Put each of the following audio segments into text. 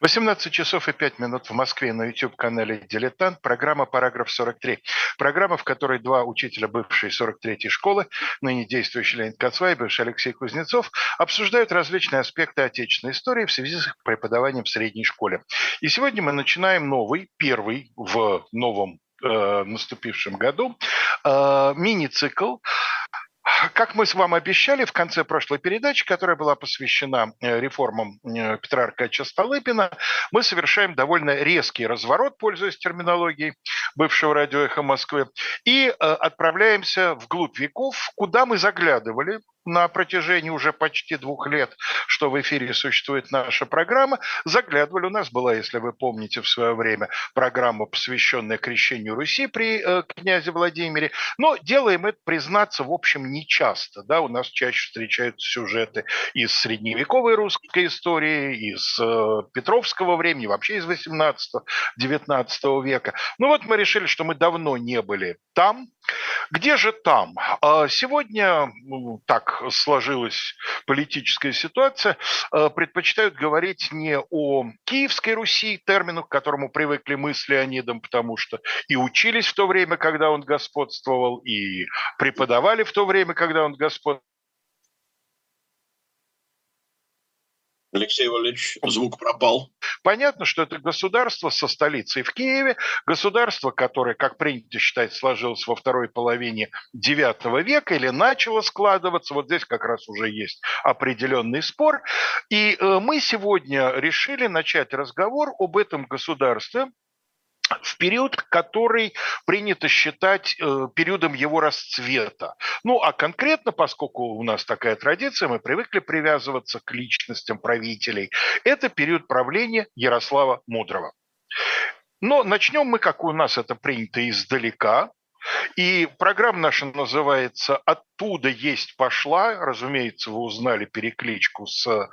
18 часов и 5 минут в Москве на YouTube-канале «Дилетант». Программа «Параграф 43». Программа, в которой два учителя бывшей 43-й школы, ныне действующий Леонид Кацва и бывший Алексей Кузнецов, обсуждают различные аспекты отечественной истории в связи с их преподаванием в средней школе. И сегодня мы начинаем новый, первый в новом э, наступившем году э, мини-цикл как мы с вами обещали в конце прошлой передачи, которая была посвящена э, реформам э, Петра Аркадьевича Столыпина, мы совершаем довольно резкий разворот, пользуясь терминологией бывшего радио «Эхо Москвы», и э, отправляемся вглубь веков, куда мы заглядывали на протяжении уже почти двух лет, что в эфире существует наша программа. Заглядывали, у нас была, если вы помните, в свое время программа, посвященная крещению Руси при э, князе Владимире. Но делаем это, признаться, в общем, не часто. Да? У нас чаще встречаются сюжеты из средневековой русской истории, из э, Петровского времени, вообще из 18-19 века. Ну вот мы решили, что мы давно не были там. Где же там? А сегодня, ну, так сложилась политическая ситуация, э, предпочитают говорить не о Киевской Руси, термину, к которому привыкли мы с Леонидом, потому что и учились в то время, когда он господствовал, и преподавали в то время, когда он господствовал, Алексей Валерьевич, звук пропал. Понятно, что это государство со столицей в Киеве, государство, которое, как принято считать, сложилось во второй половине IX века или начало складываться. Вот здесь как раз уже есть определенный спор. И э, мы сегодня решили начать разговор об этом государстве, в период, который принято считать э, периодом его расцвета. Ну, а конкретно, поскольку у нас такая традиция, мы привыкли привязываться к личностям правителей, это период правления Ярослава Мудрого. Но начнем мы, как у нас это принято, издалека. И программа наша называется «Оттуда есть пошла». Разумеется, вы узнали перекличку с э,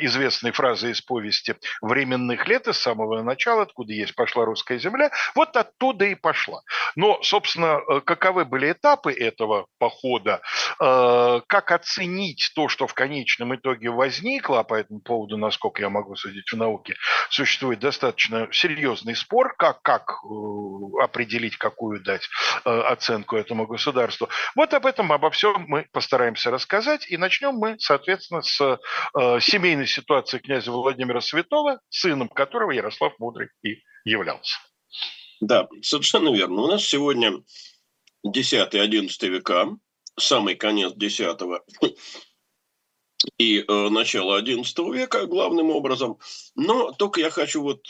известной фразой из повести «Временных лет» из самого начала, «Откуда есть пошла русская земля». Вот оттуда и пошла. Но, собственно, э, каковы были этапы этого похода, э, как оценить то, что в конечном итоге возникло, а по этому поводу, насколько я могу судить в науке, существует достаточно серьезный спор, как, как э, определить, какую дать оценку этому государству. Вот об этом, обо всем мы постараемся рассказать. И начнем мы, соответственно, с э, семейной ситуации князя Владимира Святого, сыном которого Ярослав Мудрый и являлся. Да, совершенно верно. У нас сегодня 10-11 века, самый конец 10 и э, начало 11 века главным образом. Но только я хочу вот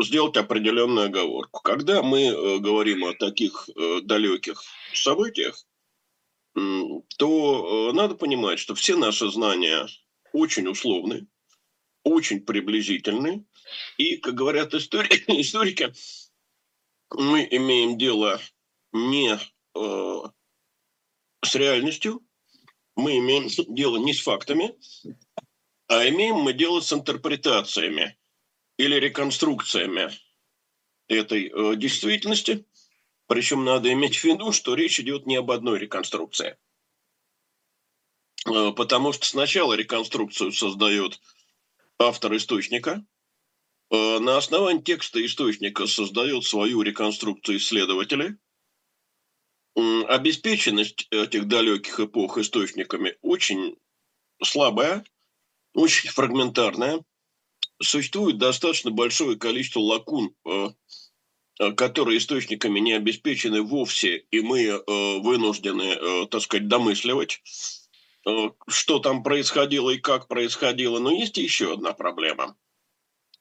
сделать определенную оговорку. Когда мы э, говорим о таких э, далеких событиях, то э, надо понимать, что все наши знания очень условны, очень приблизительны. И, как говорят историки, историки мы имеем дело не э, с реальностью, мы имеем дело не с фактами, а имеем мы дело с интерпретациями или реконструкциями этой э, действительности. Причем надо иметь в виду, что речь идет не об одной реконструкции. Э, потому что сначала реконструкцию создает автор источника, э, на основании текста источника создает свою реконструкцию исследователи. Обеспеченность этих далеких эпох источниками очень слабая, очень фрагментарная – существует достаточно большое количество лакун, э, э, которые источниками не обеспечены вовсе, и мы э, вынуждены, так сказать, домысливать, что там происходило и как происходило. Но есть еще одна проблема.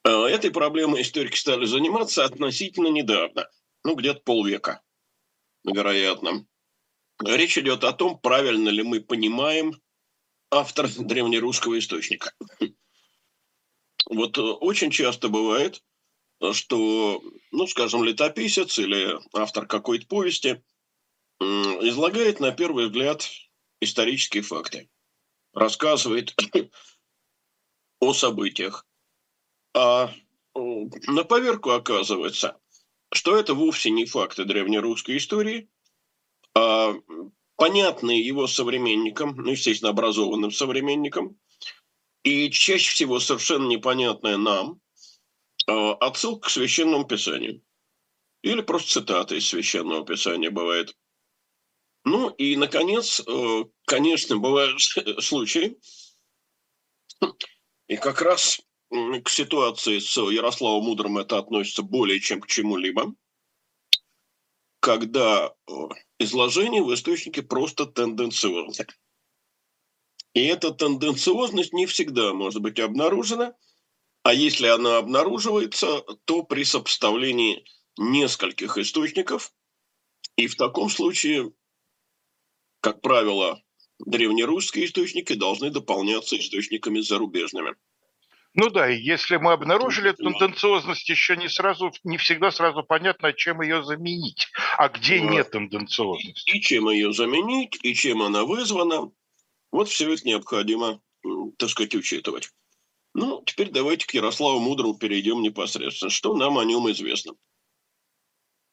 Этой проблемой историки стали заниматься относительно недавно, ну, где-то полвека, вероятно. Речь идет о том, правильно ли мы понимаем автор древнерусского источника. Вот э, очень часто бывает, э, что, ну, скажем, летописец или автор какой-то повести излагает на первый взгляд исторические факты, рассказывает о событиях. А на поверку оказывается, что это вовсе не факты древнерусской истории, а понятные его современникам, ну, естественно, образованным современникам, и чаще всего совершенно непонятное нам, отсылка к священному писанию. Или просто цитата из священного писания бывает. Ну и, наконец, конечно, бывают случаи, и как раз к ситуации с Ярославом Мудрым это относится более чем к чему-либо, когда изложение в источнике просто тенденциозно. И эта тенденциозность не всегда может быть обнаружена, а если она обнаруживается, то при сопоставлении нескольких источников, и в таком случае, как правило, древнерусские источники должны дополняться источниками зарубежными. Ну да, и если мы обнаружили эту тенденциозность, еще не сразу, не всегда сразу понятно, чем ее заменить, а где вот. нет тенденциозности. И чем ее заменить, и чем она вызвана. Вот все это необходимо, так сказать, учитывать. Ну, теперь давайте к Ярославу Мудрому перейдем непосредственно. Что нам о нем известно?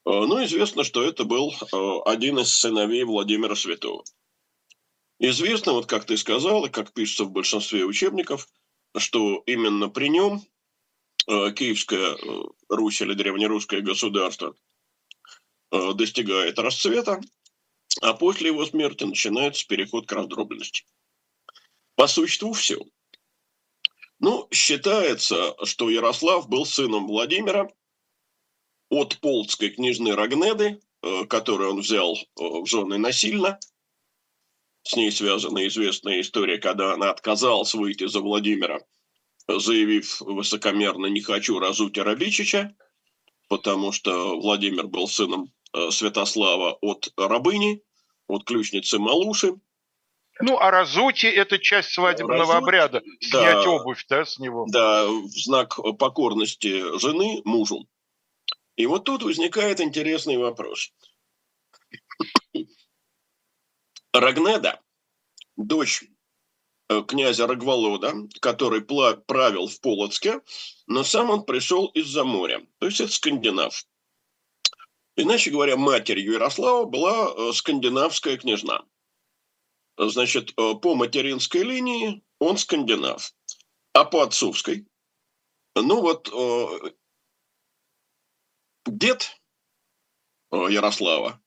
А, ну, известно, что это был а, один из сыновей Владимира Святого. Известно, вот как ты сказал, и как пишется в большинстве учебников – что именно при нем э, Киевская э, Русь или древнерусское государство э, достигает расцвета, а после его смерти начинается переход к раздробленности. По существу все. Ну, считается, что Ярослав был сыном Владимира от полцкой княжны Рагнеды, которую он взял в жены насильно – с ней связана известная история, когда она отказалась выйти за Владимира, заявив высокомерно «не хочу разуть Арабичича», потому что Владимир был сыном э, Святослава от рабыни, от ключницы Малуши. Ну, а разути – это часть свадебного разуть, обряда, снять да, обувь да, с него. Да, в знак покорности жены мужу. И вот тут возникает интересный вопрос. Рагнеда, дочь э, князя Рогволода, который правил в Полоцке, но сам он пришел из-за моря, то есть это скандинав. Иначе говоря, матерью Ярослава была э, скандинавская княжна. Значит, э, по материнской линии он скандинав, а по отцовской, ну вот дед Ярослава,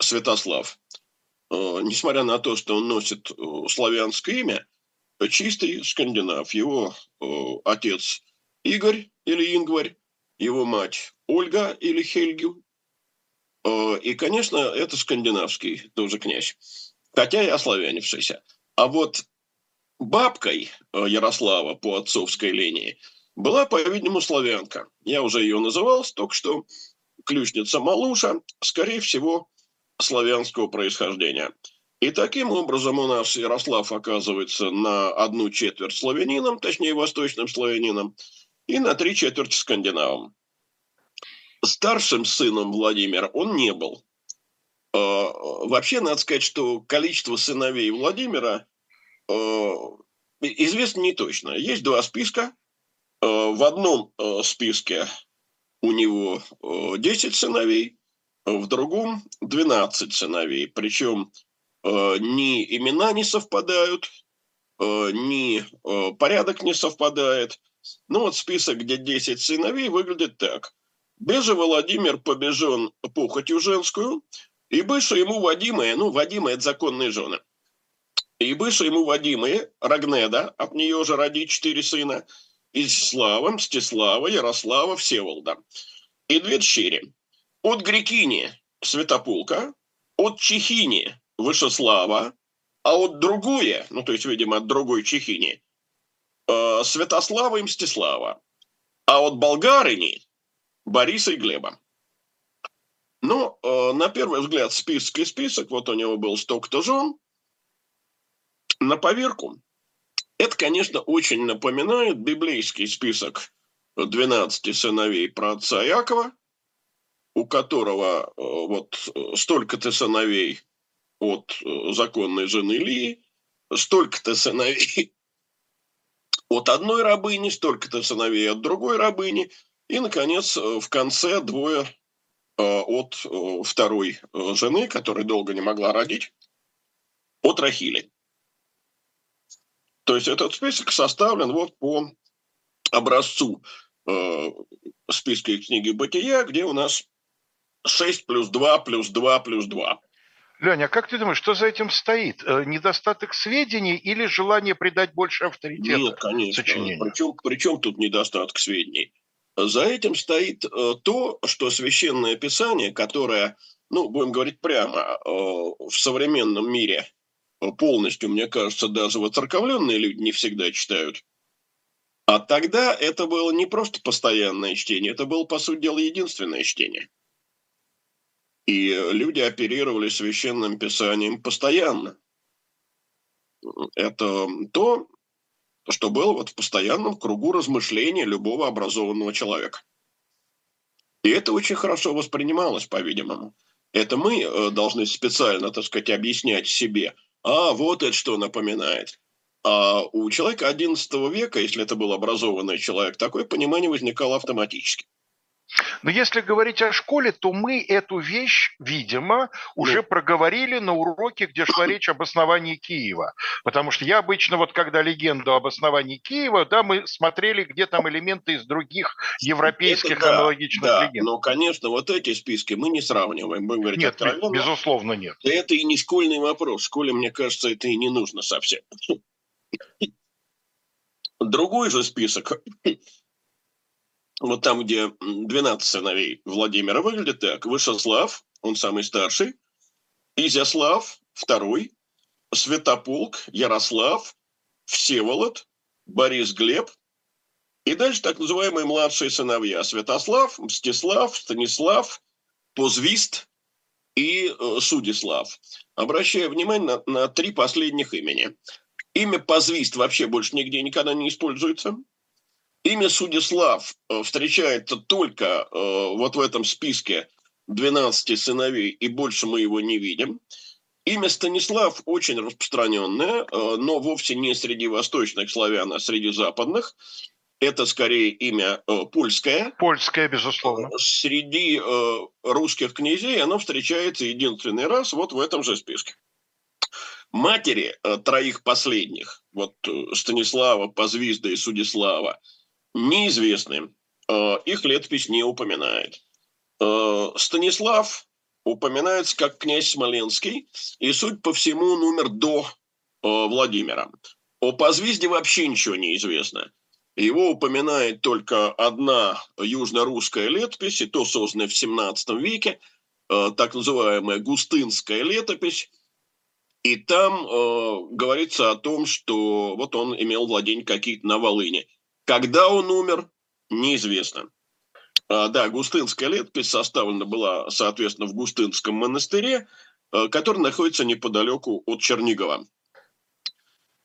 Святослав, Э, несмотря на то, что он носит э, славянское имя, чистый скандинав. Его э, отец Игорь или Ингварь, его мать Ольга или Хельгю. И, конечно, это скандинавский тоже князь, хотя и ославянившийся. А вот бабкой Ярослава по отцовской линии была, по-видимому, славянка. Я уже ее называл только что. Ключница Малуша, скорее всего, славянского происхождения. И таким образом у нас Ярослав оказывается на одну четверть славянином, точнее восточным славянином, и на три четверти скандинавом. Старшим сыном Владимира он не был. А, вообще, надо сказать, что количество сыновей Владимира а, известно не точно. Есть два списка. А, в одном списке у него 10 сыновей, в другом 12 сыновей. Причем ни имена не совпадают, ни порядок не совпадает. Ну вот список, где 10 сыновей, выглядит так. Беже Владимир побежен похотью женскую, и бывшие ему Вадимые, ну, Вадимы – это законные жены, и бывшие ему Вадимые, Рагнеда, от нее же роди четыре сына, Изяслава, Мстислава, Ярослава, Всеволода. И две дщери – от Грекини Святопулка, от Чехини Вышеслава, а от другое, ну то есть, видимо, от другой Чехини, э, Святослава и Мстислава, а от болгарыни Бориса и Глеба. Ну, э, на первый взгляд, список и список, вот у него был столько-то жен. На поверку, это, конечно, очень напоминает библейский список 12 сыновей про отца Якова – у которого э, вот столько-то сыновей от э, законной жены Лии, столько-то сыновей от одной рабыни, столько-то сыновей от другой рабыни, и, наконец, э, в конце двое от второй жены, которая долго не могла родить, от Рахили. То есть этот список составлен вот по образцу э, списке книги «Бытия», где у нас 6 плюс 2 плюс 2 плюс 2. Леня, а как ты думаешь, что за этим стоит? Э, недостаток сведений или желание придать больше авторитета Нет, конечно. Сочинению? Причем, причем тут недостаток сведений? За этим стоит э, то, что священное писание, которое, ну, будем говорить прямо, э, в современном мире полностью, мне кажется, даже воцерковленные люди не всегда читают. А тогда это было не просто постоянное чтение, это было, по сути дела, единственное чтение. И люди оперировали священным писанием постоянно. Это то, что было вот в постоянном кругу размышления любого образованного человека. И это очень хорошо воспринималось, по-видимому. Это мы э, должны специально, так сказать, объяснять себе, а вот это что напоминает. А у человека XI века, если это был образованный человек, такое понимание возникало автоматически. Но если говорить о школе, то мы эту вещь, видимо, уже ну. проговорили на уроке, где шла речь об основании Киева. Потому что я обычно, вот когда легенду об основании Киева, да, мы смотрели, где там элементы из других европейских это, да, аналогичных да, легенд. Но, конечно, вот эти списки мы не сравниваем. Будем говорить нет, откровенно. безусловно, нет. Это и не школьный вопрос. В школе, мне кажется, это и не нужно совсем. Другой же список вот там, где 12 сыновей Владимира выглядит так. Вышеслав, он самый старший, Изяслав, второй, Святополк, Ярослав, Всеволод, Борис Глеб, и дальше так называемые младшие сыновья. Святослав, Мстислав, Станислав, Позвист и э, Судислав. Обращаю внимание на, на три последних имени. Имя Позвист вообще больше нигде никогда не используется. Имя Судислав э, встречается только э, вот в этом списке 12 сыновей, и больше мы его не видим. Имя Станислав очень распространенное, э, но вовсе не среди восточных славян, а среди западных. Это скорее имя польское. Польское, безусловно. Среди русских князей оно встречается единственный раз вот в этом же списке. Матери троих последних, вот Станислава, Позвизда и Судислава, неизвестны. Э, их летопись не упоминает. Э, Станислав упоминается как князь Смоленский, и, суть по всему, он умер до э, Владимира. О Позвизде вообще ничего не известно. Его упоминает только одна южно-русская летопись, и то созданная в 17 веке, так называемая Густынская летопись. И там э, говорится о том, что вот он имел владение какие-то на Волыне. Когда он умер, неизвестно. А, да, Густынская летопись составлена была, соответственно, в Густынском монастыре, а, который находится неподалеку от Чернигова.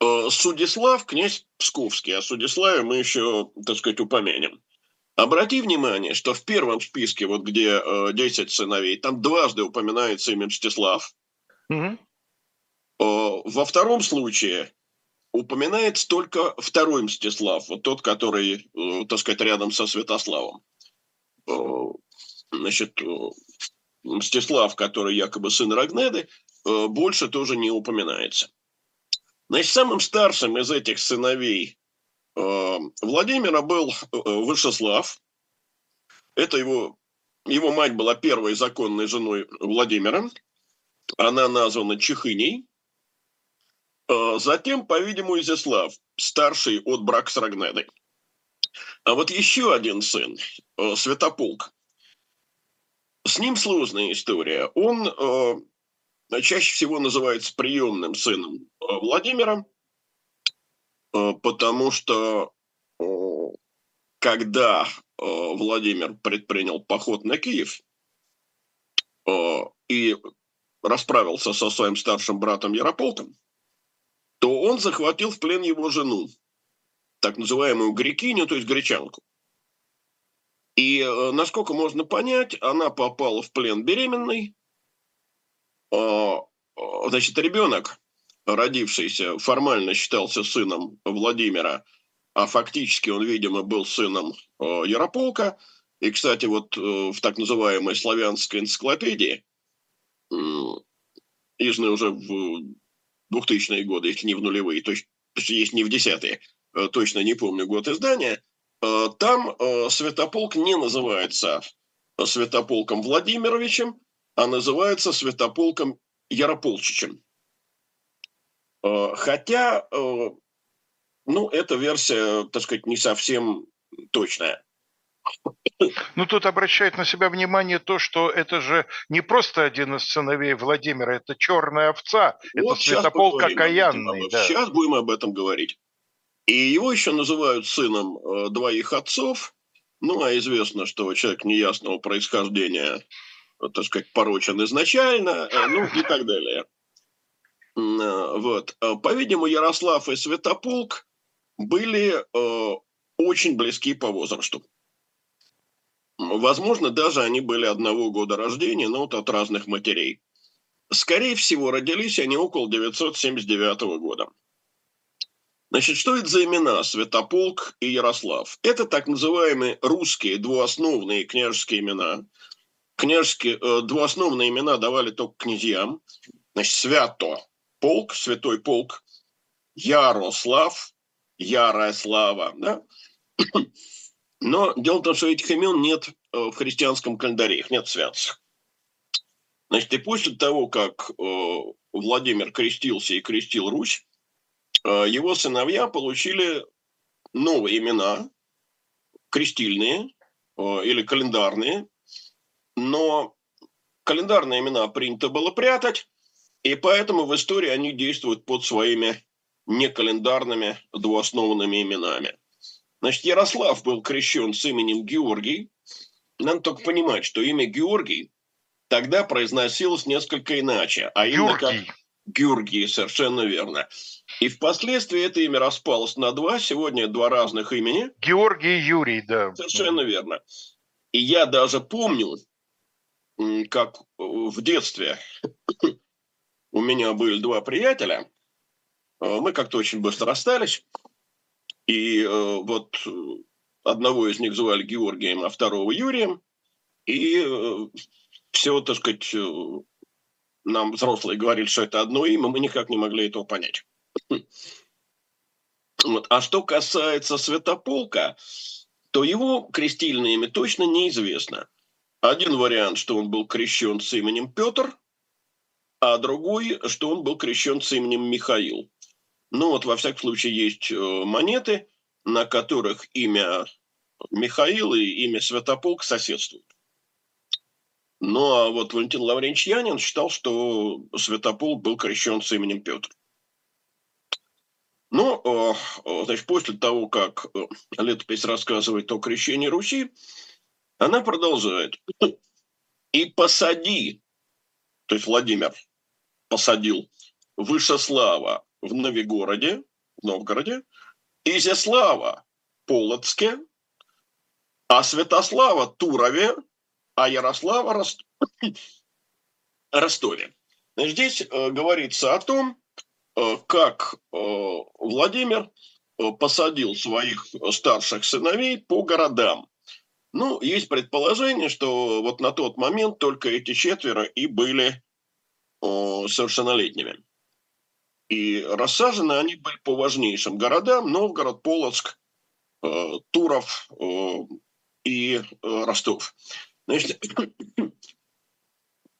А, Судислав – князь Псковский, о Судиславе мы еще, так сказать, упомянем. Обрати внимание, что в первом списке, вот где э, 10 сыновей, там дважды упоминается имя Мстислав. Угу. Во втором случае упоминается только второй Мстислав, вот тот, который, э, так сказать, рядом со Святославом. Э, значит, э, Мстислав, который якобы сын Рагнеды, больше тоже не упоминается. Значит, самым старшим из этих сыновей Владимира был Вышеслав. Это его, его мать была первой законной женой Владимира. Она названа Чехыней. Э, затем, по-видимому, Изяслав, старший от брака с Рагнедой. А вот еще один сын, э, Святополк. С ним сложная история. Он э, чаще всего называется приемным сыном Владимира, потому что когда Владимир предпринял поход на Киев и расправился со своим старшим братом Ярополком, то он захватил в плен его жену, так называемую грекиню, то есть гречанку. И, э, насколько можно понять, она попала в плен беременной. А, а, значит, ребенок, родившийся, формально считался сыном Владимира, а фактически он, видимо, был сыном э, Ярополка. И, кстати, вот э, в так называемой славянской энциклопедии, изданной уже в 2000-е годы, если не в нулевые, то есть, есть не в десятые, э, точно не помню год издания, там Святополк не называется Святополком Владимировичем, а называется Святополком Ярополчичем. Хотя, ну, эта версия, так сказать, не совсем точная. Ну, тут обращает на себя внимание то, что это же не просто один из сыновей Владимира, это черная овца, вот это святополк окаянный. Да. Сейчас будем об этом говорить. И его еще называют сыном э, двоих отцов. Ну, а известно, что человек неясного происхождения, э, так сказать, порочен изначально, э, ну и так далее. Э, вот. Э, по-видимому, Ярослав и Святополк были очень близки по возрасту. Возможно, даже они были одного года рождения, но вот от разных матерей. Скорее всего, родились они около 979 года. Значит, что это за имена Святополк и Ярослав? Это так называемые русские двуосновные княжеские имена. Княжеские, э, двуосновные имена давали только князьям. Значит, Свято, полк, святой полк, Ярослав, ярая слава. Да? Но дело в том, что этих имен нет э, в христианском календаре, их нет святых. Значит, и после того, как э, Владимир крестился и крестил Русь, э, его сыновья получили новые имена, крестильные или календарные, но календарные имена принято было прятать, и поэтому в истории они действуют под своими некалендарными двуоснованными именами. Значит, Ярослав был крещен с именем Георгий. Надо только понимать, что имя Георгий тогда произносилось несколько иначе. А именно Георгий. как Георгий, совершенно верно. И впоследствии это имя распалось на два. Сегодня два разных имени. Георгий и Юрий, да. Совершенно верно. И я даже помню, как в детстве у меня были два приятеля. Мы как-то очень быстро расстались. И э, вот э, одного из них звали Георгием, а второго Юрием. И э, все, так сказать, нам взрослые говорили, что это одно имя, мы никак не могли этого понять. Вот. А что касается Святополка, то его крестильное имя точно неизвестно. Один вариант, что он был крещен с именем Петр, а другой, что он был крещен с именем Михаил. Ну вот, во всяком случае, есть э, монеты, на которых имя Михаил и имя Святополк соседствуют. Ну а вот Валентин Лавренч Янин считал, что Святополк был крещен с именем Петр. Ну, э, значит, после того, как э, летопись рассказывает о крещении Руси, она продолжает. «И посади», то есть Владимир посадил Вышеслава в Новигороде, в Новгороде, Изяслава Полоцке, а Святослава Турове, а Ярослава Рост... Ростове. Здесь э, говорится о том, э, как э, Владимир э, посадил своих старших сыновей по городам. Ну, есть предположение, что вот на тот момент только эти четверо и были э, совершеннолетними. И рассажены они были по важнейшим городам. Новгород, Полоцк, э, Туров э, и э, Ростов. Значит,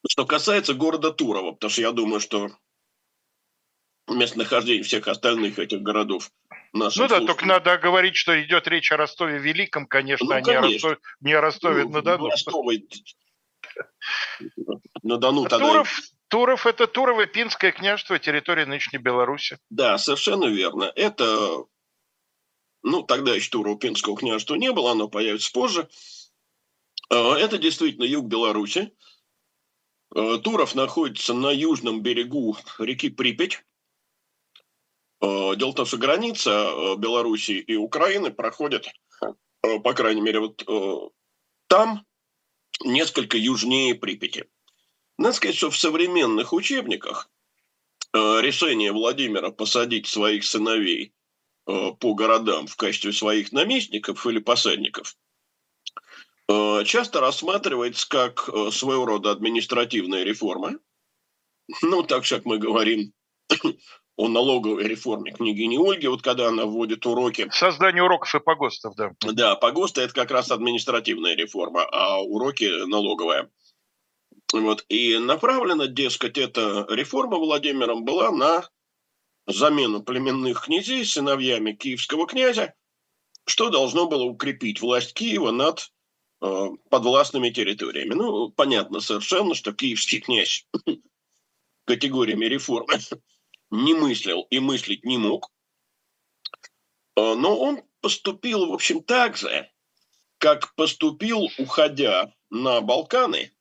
что касается города Турова, потому что я думаю, что местонахождение всех остальных этих городов ну да, только надо говорить, что идет речь о Ростове Великом, конечно, ну, конечно. а не о Ростове, не о Ростове ну, на Дону. Ростове на Дону тогда... Туров, Туров – это Турово-Пинское княжество, территория нынешней Беларуси. Да, совершенно верно. Это, ну, тогда еще Турово-Пинского княжества не было, оно появится позже. А, это действительно юг Беларуси. А, Туров находится на южном берегу реки Припять. А, дело в том, что граница Беларуси и Украины проходит, по крайней мере, вот там, несколько южнее Припяти. Надо сказать, что в современных учебниках э, решение Владимира посадить своих сыновей э, по городам в качестве своих наместников или посадников э, часто рассматривается как своего рода административная реформа. Ну, так как мы говорим о налоговой реформе княгини Ольги, вот когда она вводит уроки. Создание уроков и погостов, да. Да, погосты – это как раз административная реформа, а уроки – налоговая. Вот. И направлена, дескать, эта реформа Владимиром была на замену племенных князей сыновьями киевского князя, что должно было укрепить власть Киева над э, подвластными территориями. Ну, понятно совершенно, что киевский князь категориями реформы не мыслил и мыслить не мог. Э, но он поступил, в общем, так же, как поступил, уходя на Балканы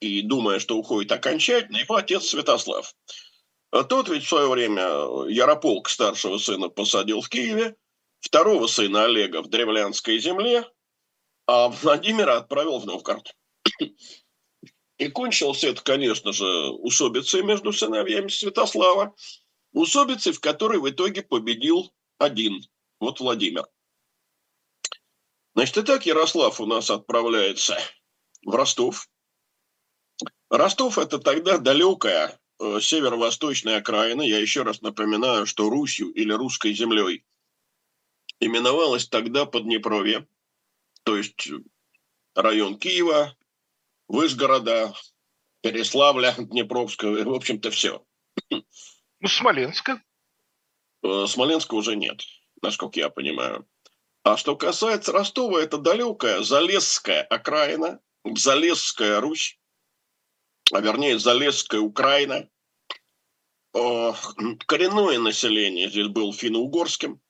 и думая, что уходит окончательно, его отец Святослав. А тот ведь в свое время Ярополк, старшего сына, посадил в Киеве, второго сына Олега в Древлянской земле, а Владимира отправил в Новгород. И кончилось это, конечно же, усобицей между сыновьями Святослава, усобицей, в которой в итоге победил один, вот Владимир. Значит, и так Ярослав у нас отправляется в Ростов. Ростов – это тогда далекая э, северо-восточная окраина. Я еще раз напоминаю, что Русью или русской землей именовалась тогда Поднепровье, то есть район Киева, Вышгорода, Переславля, Днепровского, в общем-то, все. Ну, Смоленска? Э, Смоленска уже нет, насколько я понимаю. А что касается Ростова, это далекая Залесская окраина, Залесская Русь, а вернее Залесская Украина. Э, коренное население здесь было финно-угорским.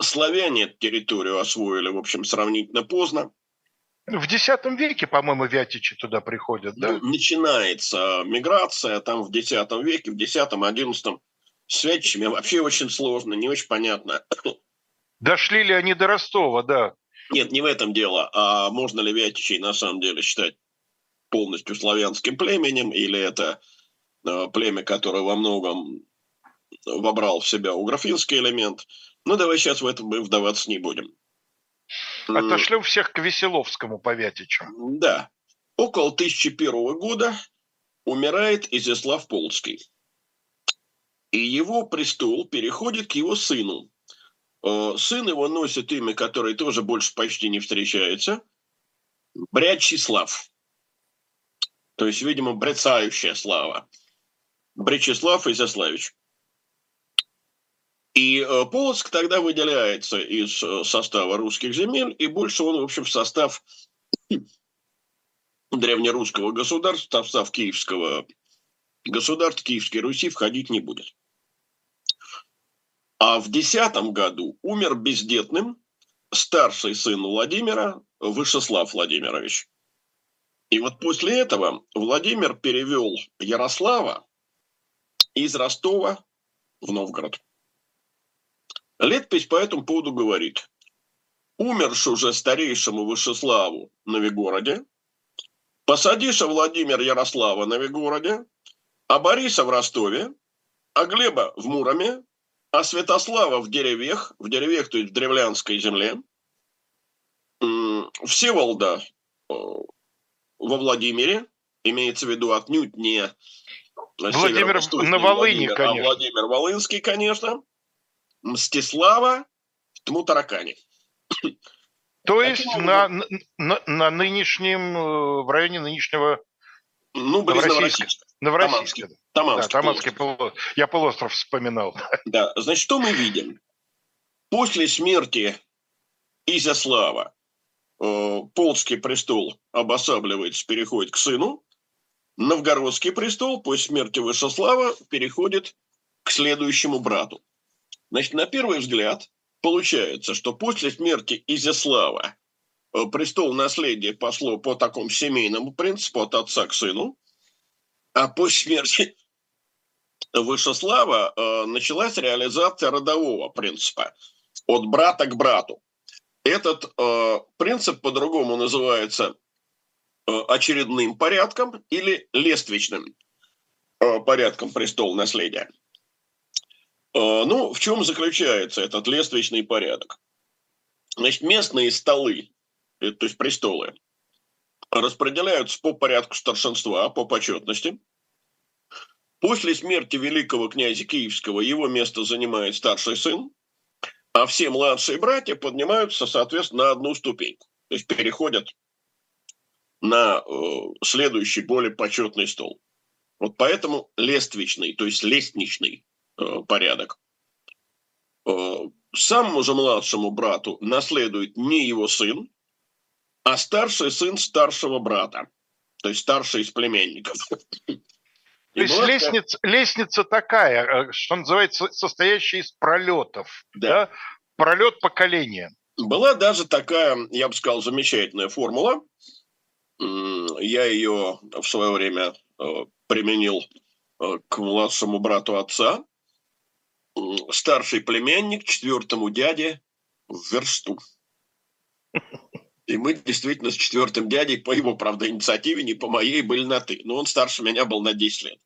Славяне эту территорию освоили, в общем, сравнительно поздно. В X веке, по-моему, вятичи туда приходят, да? Ну, начинается миграция там в X веке, в X-XI с вятичами вообще очень сложно, не очень понятно. Дошли ли они до Ростова, да? Нет, не в этом дело. А можно ли вятичей на самом деле считать полностью славянским племенем, или это э, племя, которое во многом вобрал в себя угрофинский элемент? Ну, давай сейчас в этом мы вдаваться не будем. Отошлем всех к Веселовскому по Вятичу. Да. Около 1001 года умирает Изяслав Полоцкий. И его престол переходит к его сыну. Э, сын его носит имя, которое тоже больше почти не встречается. Брячеслав. То есть, видимо, брецающая слава. Бречеслав Изяславич. И э, Полоцк тогда выделяется из э, состава русских земель, и больше он, в общем, в состав древнерусского государства, в состав киевского государства, Киевской Руси входить не будет. А в десятом году умер бездетным старший сын Владимира Вышеслав Владимирович. И вот после этого Владимир перевел Ярослава из Ростова в Новгород. Летопись по этому поводу говорит. Умерши уже старейшему Вышеславу на Вигороде, посадиша Владимир Ярослава на Вигороде, а Бориса в Ростове, а Глеба в Муроме, а Святослава в деревьях, в деревьях, то есть в древлянской земле, Всеволода э, во Владимире, имеется в виду отнюдь не Владимир на Волыне, Владимир, конечно. а Владимир Волынский, конечно, Мстислава в Тмутаракане. То есть на, на, на нынешнем, э, в районе нынешнего Ну, Новороссийска. Новороссийска. Новороссийска. Таманский. да, Таманский полуостров. полуостров. Я полуостров вспоминал. Да, значит, что мы видим? После смерти Изяслава Полцкий престол обосабливается, переходит к сыну. Новгородский престол после смерти Вышеслава переходит к следующему брату. Значит, на первый взгляд получается, что после смерти Изяслава э, престол наследия пошло по такому семейному принципу от отца к сыну, а после смерти Вышеслава э, началась реализация родового принципа от брата к брату. Этот э, принцип по-другому называется э, очередным порядком или лествичным э, порядком престол наследия. Э, ну, в чем заключается этот лествичный порядок? Значит, местные столы, э, то есть престолы, распределяются по порядку старшинства, по почетности. После смерти великого князя Киевского его место занимает старший сын, а все младшие братья поднимаются, соответственно, на одну ступеньку. То есть переходят на э, следующий, более почетный стол. Вот поэтому лествичный, то есть лестничный э, порядок. Э, самому же младшему брату наследует не его сын, а старший сын старшего брата, то есть старший из племянников. То есть лестница, лестница такая, э, что называется, состоящая из пролетов. Да. да? Пролет поколения. Была даже такая, я бы сказал, замечательная формула. Я ее в свое время э, применил э, к младшему брату отца. Старший племянник четвертому дяде в версту. И мы действительно с четвертым дядей, по его, правда, инициативе, не по моей, были на «ты». Но он старше меня был на 10 лет.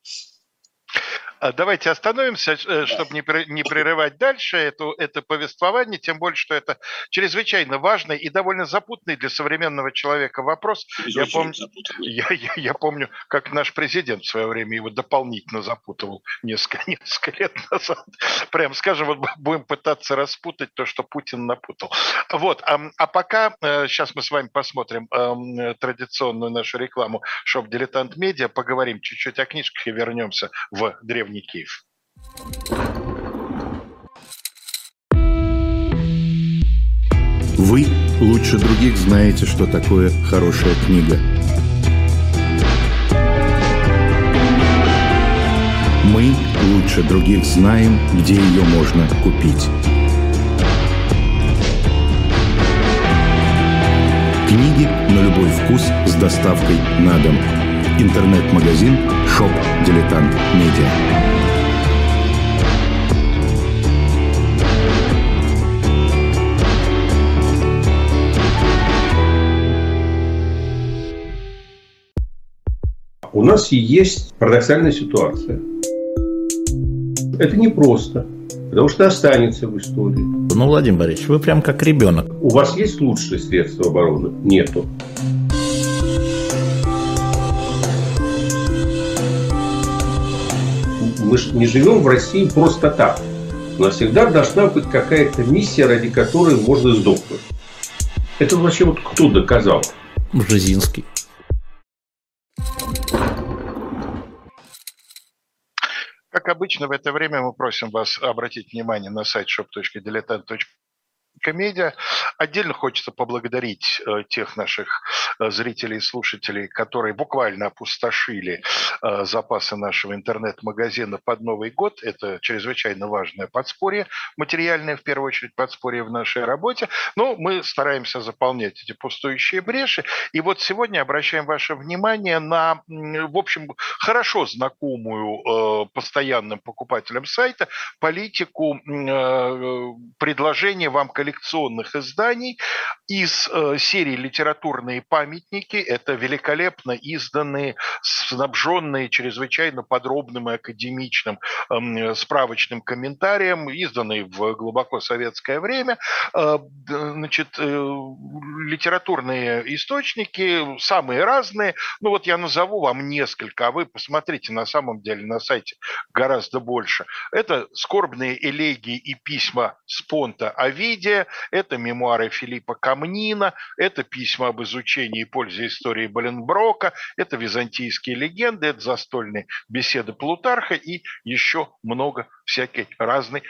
А давайте остановимся, э, чтобы не, прерывать дальше это, это повествование, тем более, что это чрезвычайно важный и довольно запутанный для современного человека вопрос. Я, пом... я, я, я помню, как наш президент в свое время его дополнительно запутывал несколько, несколько лет назад. Прям скажем, вот будем пытаться распутать то, что Путин напутал. Вот, а, а пока сейчас э, мы с вами посмотрим традиционную нашу рекламу Shop Diletant Media, поговорим чуть-чуть о книжках и вернемся в древний Киев. Вы лучше других знаете, что такое хорошая книга. Мы лучше других знаем, где ее можно купить. Книги на любой вкус с доставкой на дом. Интернет-магазин «Shop Diletant Media». У нас есть парадоксальная ситуация. Это непросто, потому что останется в истории. Ну, Владимир Борисович, вы прям как ребенок. У вас есть лучшие средства обороны? Нету. Мы же не живем в России просто так. У нас всегда должна быть какая-то миссия, ради которой можно сдохнуть. Это вообще вот кто доказал? Бжезинский. Как обычно, в это время мы просим вас обратить внимание на сайт shop.diletant.com комедия. Отдельно хочется поблагодарить э, тех наших э, зрителей и слушателей, которые буквально опустошили э, запасы нашего интернет-магазина под Новый год. Это чрезвычайно важное подспорье, материальное, в первую очередь, подспорье в нашей работе. Но мы стараемся заполнять эти пустующие бреши. И вот сегодня обращаем ваше внимание на, в общем, хорошо знакомую постоянным покупателям сайта политику предложения вам коллективного коллекционных изданий из э, серии «Литературные памятники». Это великолепно изданные, снабженные чрезвычайно подробным и академичным э, справочным комментарием, изданные в глубоко советское время. Э, значит, э, литературные источники самые разные. Ну вот я назову вам несколько, а вы посмотрите на самом деле на сайте гораздо больше. Это скорбные элегии и письма Спонта Овидия, это мемуары Филиппа Камнина, это письма об изучении и пользе истории Баленброка, это византийские легенды, это застольные беседы Плутарха и еще много всякой разной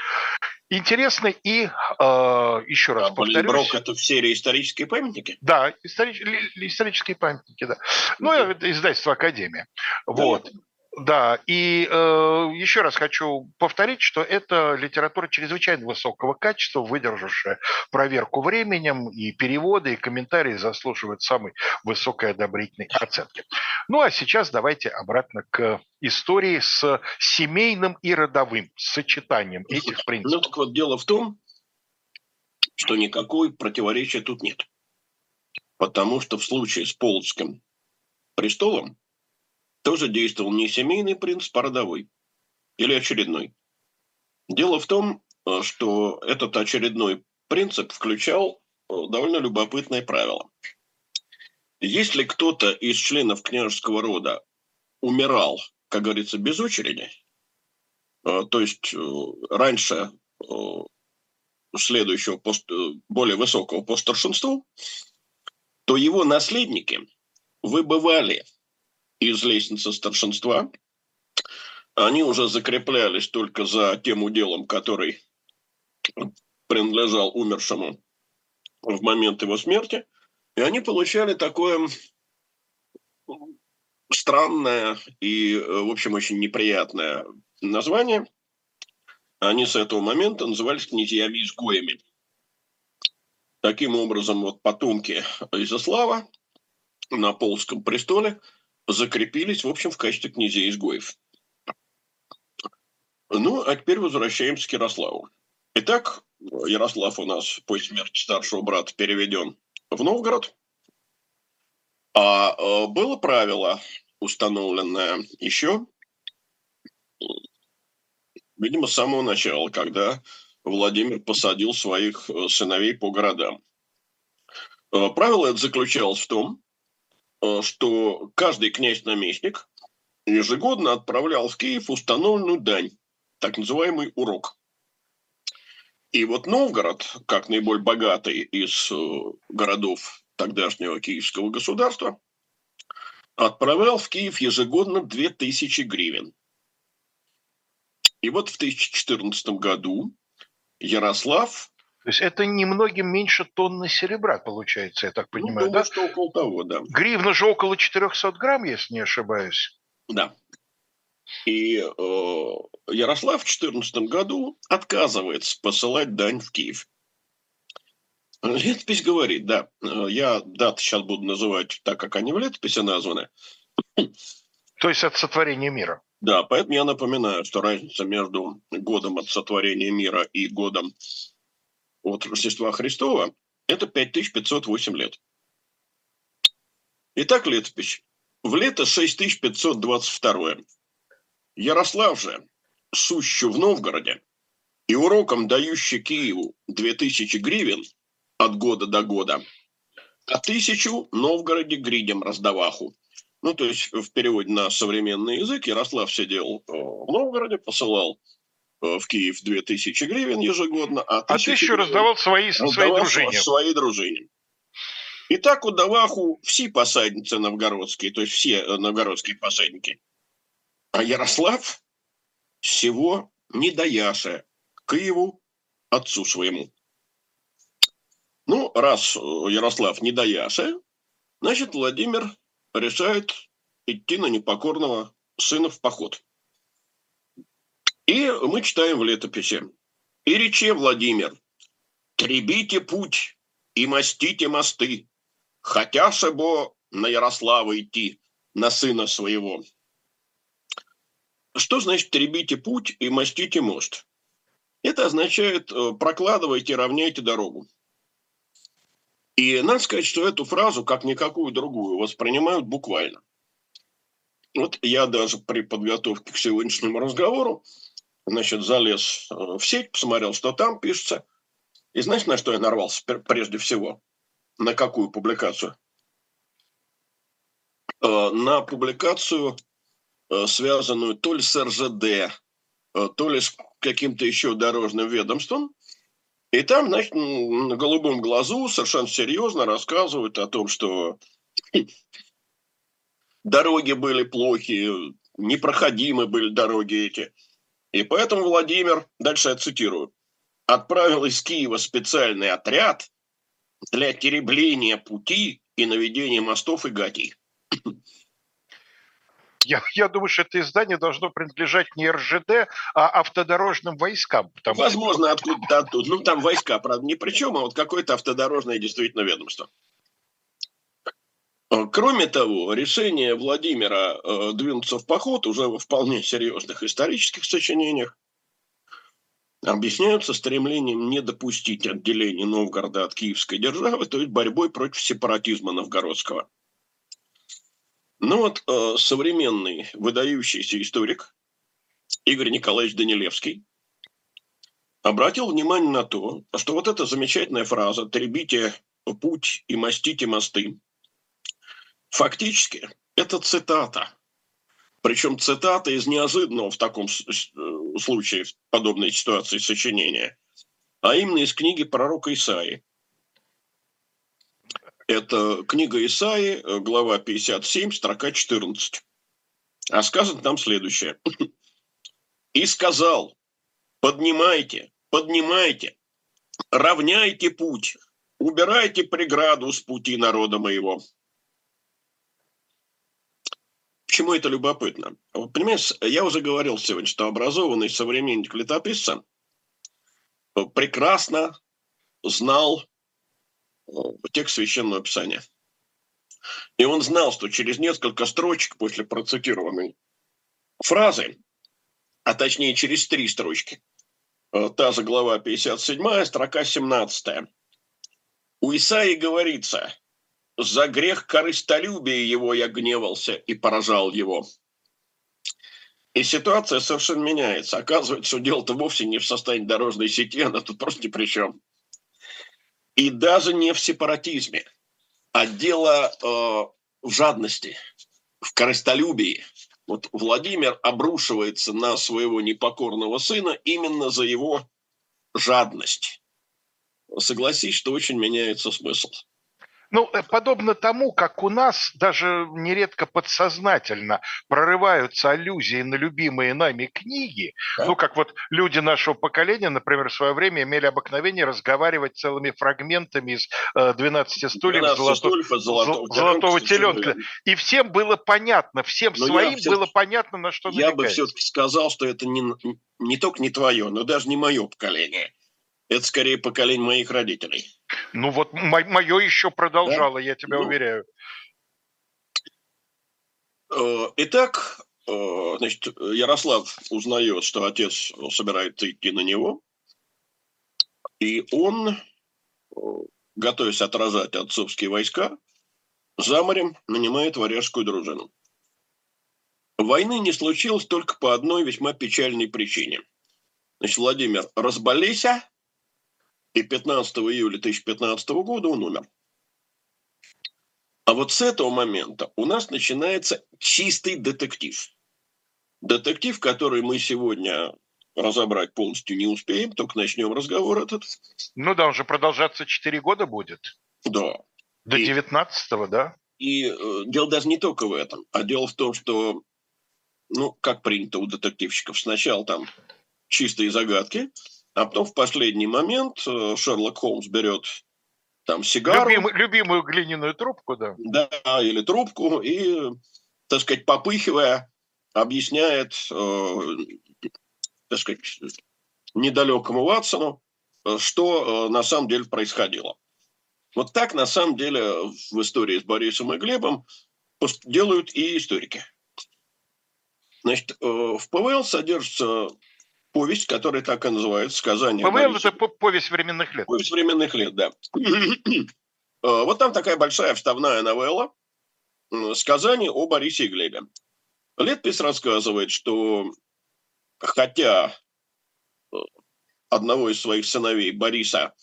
интересной и э, еще раз а повторюсь. Баленброк это в серии исторические памятники? Да, историч, исторические памятники, да. Ну, это издательство Академия. Да, вот. Да, и э, еще раз хочу повторить, что это литература чрезвычайно высокого качества, выдержавшая проверку временем, и переводы, и комментарии заслуживают самой высокой одобрительной оценки. Ну а сейчас давайте обратно к истории с семейным и родовым сочетанием этих ну, принципов. Ну так вот, дело в том, что никакой противоречия тут нет. Потому что в случае с Полоцким престолом тоже действовал не семейный принцип, а родовой или очередной. Дело в том, э, что этот очередной принцип включал э, довольно любопытное правило. Если кто-то из членов княжеского рода умирал как говорится, без очереди, а, то есть раньше следующего, более высокого по старшинству, то его наследники выбывали из лестницы старшинства, они уже закреплялись только за тем уделом, который принадлежал умершему в момент его смерти, и они получали такое странное и, в общем, очень неприятное название. Они с этого момента назывались князьями-изгоями. Таким образом, вот потомки Изяслава на Полском престоле закрепились, в общем, в качестве князей-изгоев. Ну, а теперь возвращаемся к Ярославу. Итак, Ярослав у нас после смерти старшего брата переведен в Новгород. А э, было правило, установленное еще, видимо, с самого начала, когда Владимир посадил своих э, сыновей по городам. Э, правило это заключалось в том, что каждый князь-наместник ежегодно отправлял в Киев установленную дань, так называемый урок. И вот Новгород, как наиболее богатый из городов тогдашнего киевского государства, отправлял в Киев ежегодно 2000 гривен. И вот в 2014 году Ярослав... То есть это немногим меньше тонны серебра, получается, я так ну, понимаю, ну, да? что около того, да. Гривна же около 400 грамм, если не ошибаюсь. Да. И э, Ярослав в 2014 году отказывается посылать дань в Киев. Летопись говорит, да. Э, я даты сейчас буду называть так, как они в летописи названы. То есть от сотворения мира. Да, поэтому я напоминаю, что разница между годом от сотворения мира и годом от Рождества Христова – это 5508 лет. Итак, летопись. В лето 6522. Ярослав же, сущу в Новгороде, и уроком дающий Киеву 2000 гривен – от года до года, а тысячу Новгороде гридем раздаваху. Ну, то есть в переводе на современный язык Ярослав сидел э, в Новгороде, посылал в Киев 2000 гривен ежегодно, а тысячу, а тысячу раздавал свои, своей дружине. Своей дружине. И так у Даваху все посадницы новгородские, то есть все э, новгородские посадники. А Ярослав всего не даяше Киеву отцу своему. Ну, раз э, Ярослав не даяся, значит, Владимир решает идти на непокорного сына в поход. И мы читаем в летописи. «И рече Владимир, требите путь и мастите мосты, хотя бо на Ярослава идти, на сына своего». Что значит «требите путь и мастите мост»? Это означает э, «прокладывайте, равняйте дорогу». И надо сказать, что эту фразу, как никакую другую, воспринимают буквально. Вот я даже при подготовке к сегодняшнему разговору, значит, залез э, в сеть, посмотрел, что там пишется. И знаешь, на что я нарвался прежде всего? На какую публикацию? Э, на публикацию, э, связанную то ли с РЖД, то ли с каким-то еще дорожным ведомством, и там, значит, на голубом глазу совершенно серьезно рассказывают о том, что дороги были плохие, непроходимы были дороги эти. И поэтому Владимир, дальше я цитирую, отправил из Киева специальный отряд для теребления пути и наведения мостов и гатей. Я, я думаю, что это издание должно принадлежать не РЖД, а автодорожным войскам. Потому Возможно, откуда-то оттуда. Ну, там войска, правда, ни при чем, а вот какое-то автодорожное действительно ведомство. Кроме того, решение Владимира э, двинуться в поход уже во вполне серьезных исторических сочинениях объясняются стремлением не допустить отделения Новгорода от киевской державы, то есть борьбой против сепаратизма новгородского. Ну вот э, современный выдающийся историк Игорь Николаевич Данилевский обратил внимание на то, что вот эта замечательная фраза «требите путь и мастите мосты» фактически это цитата Причем цитата из неожиданного в таком случае, в подобной ситуации сочинения, а именно из книги пророка Исаи. Это книга Исаи, глава 57, строка 14. А сказано там следующее. «И сказал, поднимайте, поднимайте, равняйте путь, убирайте преграду с пути народа моего». Почему это любопытно? Вот, понимаешь, я уже говорил сегодня, что образованный современник летописца прекрасно знал э, текст Священного Писания. И он знал, что через несколько строчек после процитированной фразы, а точнее через три строчки, э, та же глава 57, строка 17, у Исаи говорится, «За грех корыстолюбия его я гневался и поражал его». И ситуация совершенно меняется. Оказывается, дело-то вовсе не в состоянии дорожной сети, она тут просто ни при чем. И даже не в сепаратизме, а дело э, в жадности, в корыстолюбии. Вот Владимир обрушивается на своего непокорного сына именно за его жадность. Согласись, что очень меняется смысл. Ну, э, подобно тому, как у нас даже нередко подсознательно прорываются аллюзии на любимые нами книги, да. ну, как вот люди нашего поколения, например, в свое время имели обыкновение разговаривать целыми фрагментами из э, 12 стульев 12 золото... стульев золотого, золотого теленка. И всем было понятно, всем но своим было понятно, на что Я бы все-таки сказал, что это не, не только не твое, но даже не мое поколение это скорее поколение моих родителей. Ну вот мое еще продолжало, да? я тебя ну, уверяю. Э, итак, э, значит, Ярослав узнает, что отец собирается идти на него, и он, э, готовясь отражать отцовские войска, за морем нанимает варяжскую дружину. Войны не случилось только по одной весьма печальной причине. Значит, Владимир, разболейся, и 15 июля 2015 года он умер. А вот с этого момента у нас начинается чистый детектив. Детектив, который мы сегодня разобрать полностью не успеем, только начнем разговор этот. Ну да, он же продолжаться 4 года будет. Да. До 19-го, да? И э, дело даже не только в этом, а дело в том, что, ну, как принято у детективщиков, сначала там чистые загадки, а потом в последний момент э, Шерлок Холмс берет там сигару. Любим, любимую глиняную трубку, да. Да, или трубку, и, так сказать, попыхивая, объясняет, э, так сказать, недалекому Ватсону, что э, на самом деле происходило. Вот так, на самом деле, в истории с Борисом и Глебом делают и историки. Значит, э, в ПВЛ содержится повесть, которая так и называется «Сказание». ПВЛ – это повесть временных лет. Повесть временных лет, да. Э, вот там такая большая вставная новелла «Сказание о Борисе и Глебе». Летпис рассказывает, что хотя э, одного из своих сыновей Бориса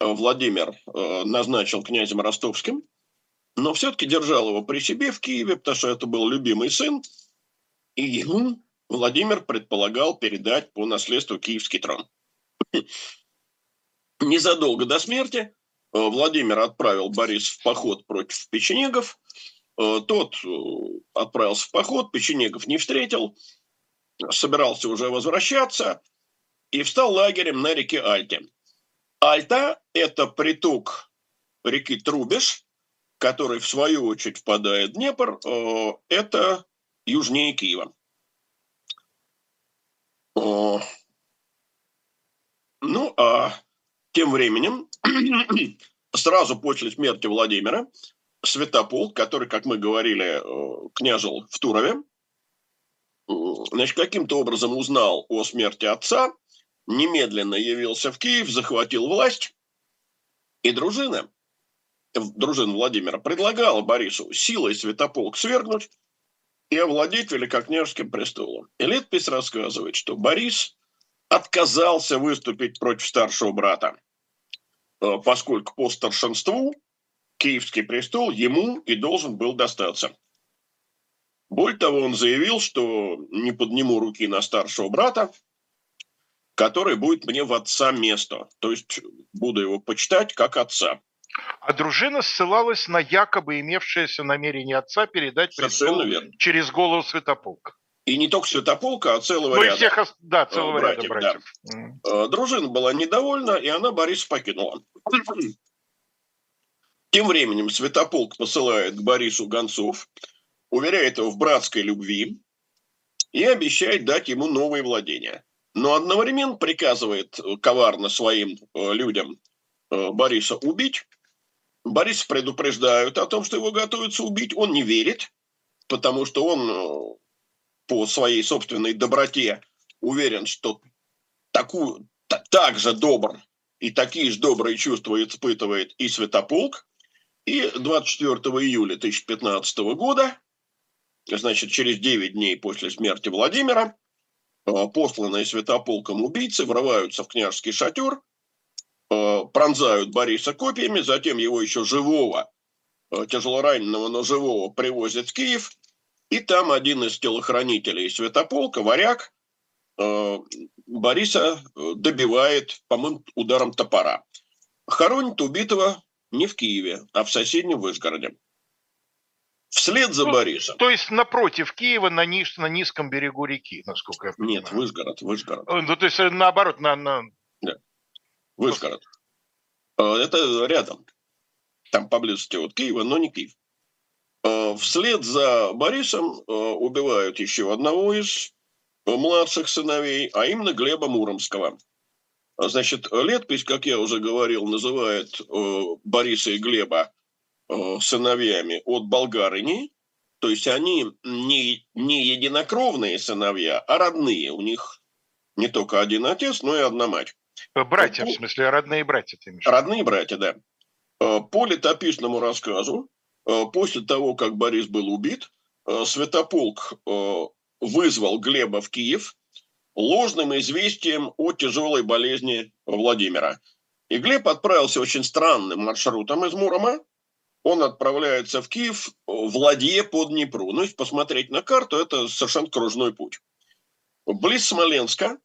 э, Владимир назначил князем ростовским, но все-таки держал его при себе в Киеве, потому что это был любимый сын, и ему Владимир предполагал передать по наследству киевский трон. Незадолго до смерти э, Владимир отправил Борис в поход против печенегов. Э, тот э, отправился в поход, печенегов не встретил, собирался уже возвращаться и встал лагерем на реке Альте. Альта – это приток реки Трубеш, который в свою очередь впадает в Днепр, это южнее Киева. Ну, а тем временем, сразу после смерти Владимира, Святополк, который, как мы говорили, э, княжил в Турове, значит, каким-то образом узнал о смерти отца, немедленно явился в Киев, захватил власть, и дружина, дружина Владимира предлагала Борису силой Святополк свергнуть, и овладеть великокняжеским престолом. И летопись рассказывает, что Борис отказался выступить против старшего брата, э, поскольку по старшинству Киевский престол ему и должен был достаться. Более того, он заявил, что не подниму руки на старшего брата, который будет мне в отца место. То есть буду его почитать как отца. А дружина ссылалась на якобы имевшееся намерение отца передать престол через голову Святополка. И не только Святополка, а целого ну, ряда. Всех, да, целого братьев, ряда братьев. Да. Дружина была недовольна, и она Бориса покинула. Тем временем Святополк посылает к Борису гонцов, уверяет его в братской любви и обещает дать ему новые владения. Но одновременно приказывает коварно своим э, людям э, Бориса убить. Борис предупреждают о том, что его готовятся убить. Он не верит, потому что он э, по своей собственной доброте уверен, что такую, так же добр и такие же добрые чувства испытывает и Святополк. И 24 июля 2015 года, значит, через 9 дней после смерти Владимира, э, посланные Святополком убийцы врываются в княжеский шатер, пронзают Бориса копьями, затем его еще живого, э, тяжелораненого, но живого привозят в Киев – и там один из телохранителей Святополка, варяг, э, Бориса э, добивает, по-моему, ударом топора. Хоронит убитого не в Киеве, а в соседнем Вышгороде. Вслед за ну, Борисом. То есть напротив Киева, на, низ, на низком берегу реки, насколько я понимаю. Нет, Вышгород, Вышгород. Э, ну, то есть наоборот, на... на... Вышгород. Это рядом. Там поблизости от Киева, но не Киев. Э, вслед за Борисом э, убивают еще одного из младших сыновей, а именно Глеба Муромского. Значит, летопись, как я уже говорил, называет э, Бориса и Глеба сыновьями от болгарыни, то есть они не, не единокровные сыновья, а родные. У них не только один отец, но и одна мать. Братья, в смысле, родные братья ты имеешь? Родные братья, да. По летописному рассказу Э, после того, как Борис был убит, э, Святополк э, вызвал Глеба в Киев ложным известием о тяжелой болезни Владимира. И Глеб отправился очень странным маршрутом из Мурома. Он отправляется в Киев, владея по Днепру. Ну, если посмотреть на карту, это совершенно кружной путь. Близ Смоленска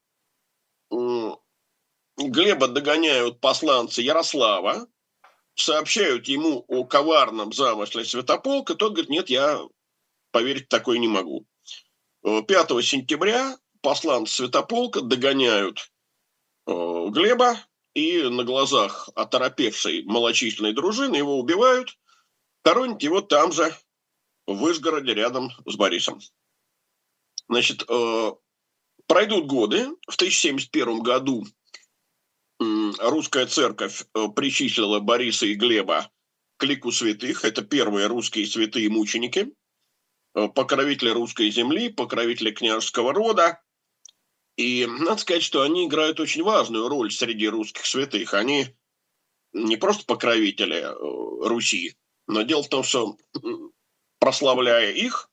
Глеба догоняют посланцы Ярослава, сообщают ему о коварном замысле Святополка, тот говорит, нет, я поверить такой не могу. 5 э, сентября посланцы Святополка догоняют э, Глеба и на глазах оторопевшей малочисленной дружины его убивают, хоронят его там же, в Вышгороде, рядом с Борисом. Значит, э, пройдут годы. В 1071 году русская церковь э, причислила Бориса и Глеба к лику святых. Это первые русские святые мученики, э, покровители русской земли, покровители княжеского рода. И надо сказать, что они играют очень важную роль среди русских святых. Они не просто покровители э, Руси, но дело в том, что прославляя их,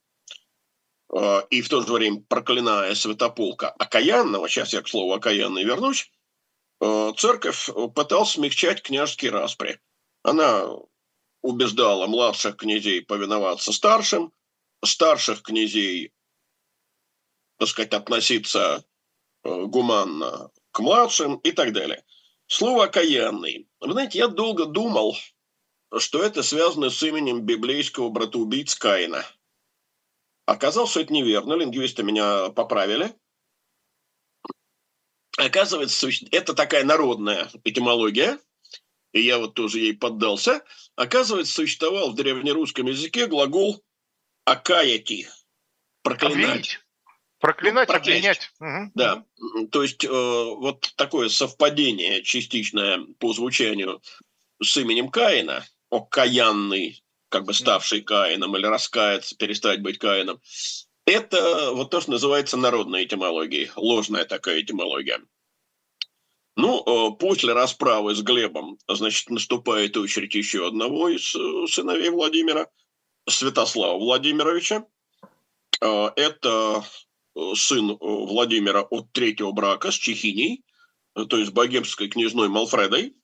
и в то же время проклиная святополка окаянного, сейчас я к слову окаянный вернусь, церковь пыталась смягчать княжеские распри. Она убеждала младших князей повиноваться старшим, старших князей, так сказать, относиться э, гуманно к младшим и так далее. Слово «окаянный». Вы знаете, я долго думал, что это связано с именем библейского братоубийц Каина. Оказалось, что это неверно, лингвисты меня поправили – Оказывается, это такая народная этимология, и я вот тоже ей поддался. Оказывается, существовал в древнерусском языке глагол «акаяти» – проклинать. Проклинать, ну, обвинять. Да, то есть э, вот такое совпадение частичное по звучанию с именем Каина, окаянный, как бы ставший Каином или раскаяться, перестать быть Каином, это вот то, что называется народной этимологией, ложная такая этимология. Ну, э, после расправы с Глебом, значит, наступает очередь еще одного из э, сыновей Владимира, Святослава Владимировича. Э, это сын Владимира от третьего брака с Чехиней, то есть богемской княжной Малфредой.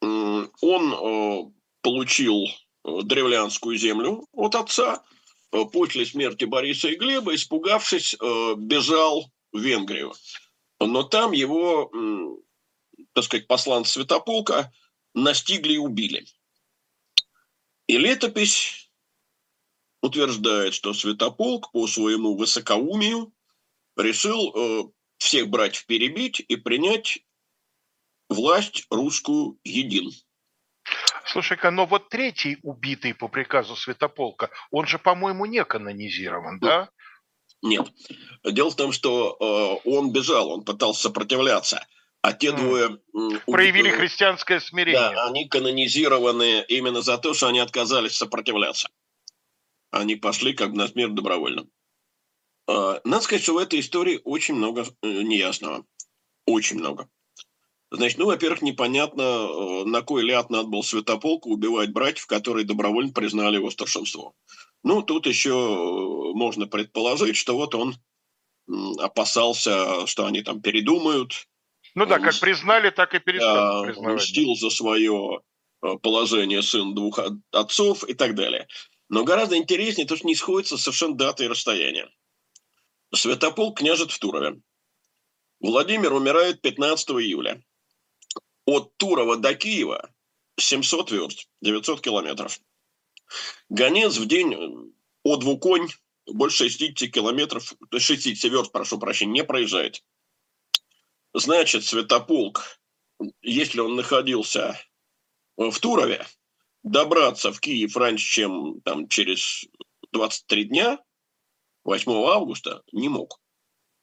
Он получил древлянскую землю от отца – после смерти Бориса и Глеба, испугавшись, э, бежал в Венгрию. Но там его, так сказать, посланцы Святополка настигли и убили. И летопись утверждает, что Святополк по своему высокоумию решил всех братьев перебить и принять власть русскую един. Слушай-ка, но вот третий убитый по приказу Святополка, он же, по-моему, не канонизирован, да? Нет. Дело в том, что э, он бежал, он пытался сопротивляться. А те mm. двое... Проявили христианское смирение. Да, они канонизированы именно за то, что они отказались сопротивляться. Они пошли как бы на смерть добровольно. Э, надо сказать, что в этой истории очень много э, неясного. Очень много. Значит, ну, во-первых, непонятно, э, на кой ляд надо был Святополку убивать братьев, которые добровольно признали его старшинство. Ну, тут еще э, можно предположить, что вот он опасался, что они там передумают. Ну да, как признали, так и перестали да, признавать. Мстил за свое э, положение сын двух отцов и так далее. Но гораздо интереснее то, что не сходятся совершенно даты и расстояния. Святополк княжет в Турове. Владимир умирает 15 июля от Турова до Киева 700 верст, 900 километров. Гонец в день э, от Вуконь больше 60 километров, 60 верст, прошу прощения, не проезжает. Значит, Святополк, если он находился в Турове, добраться в Киев раньше, чем там, через 23 дня, 8 августа, не мог.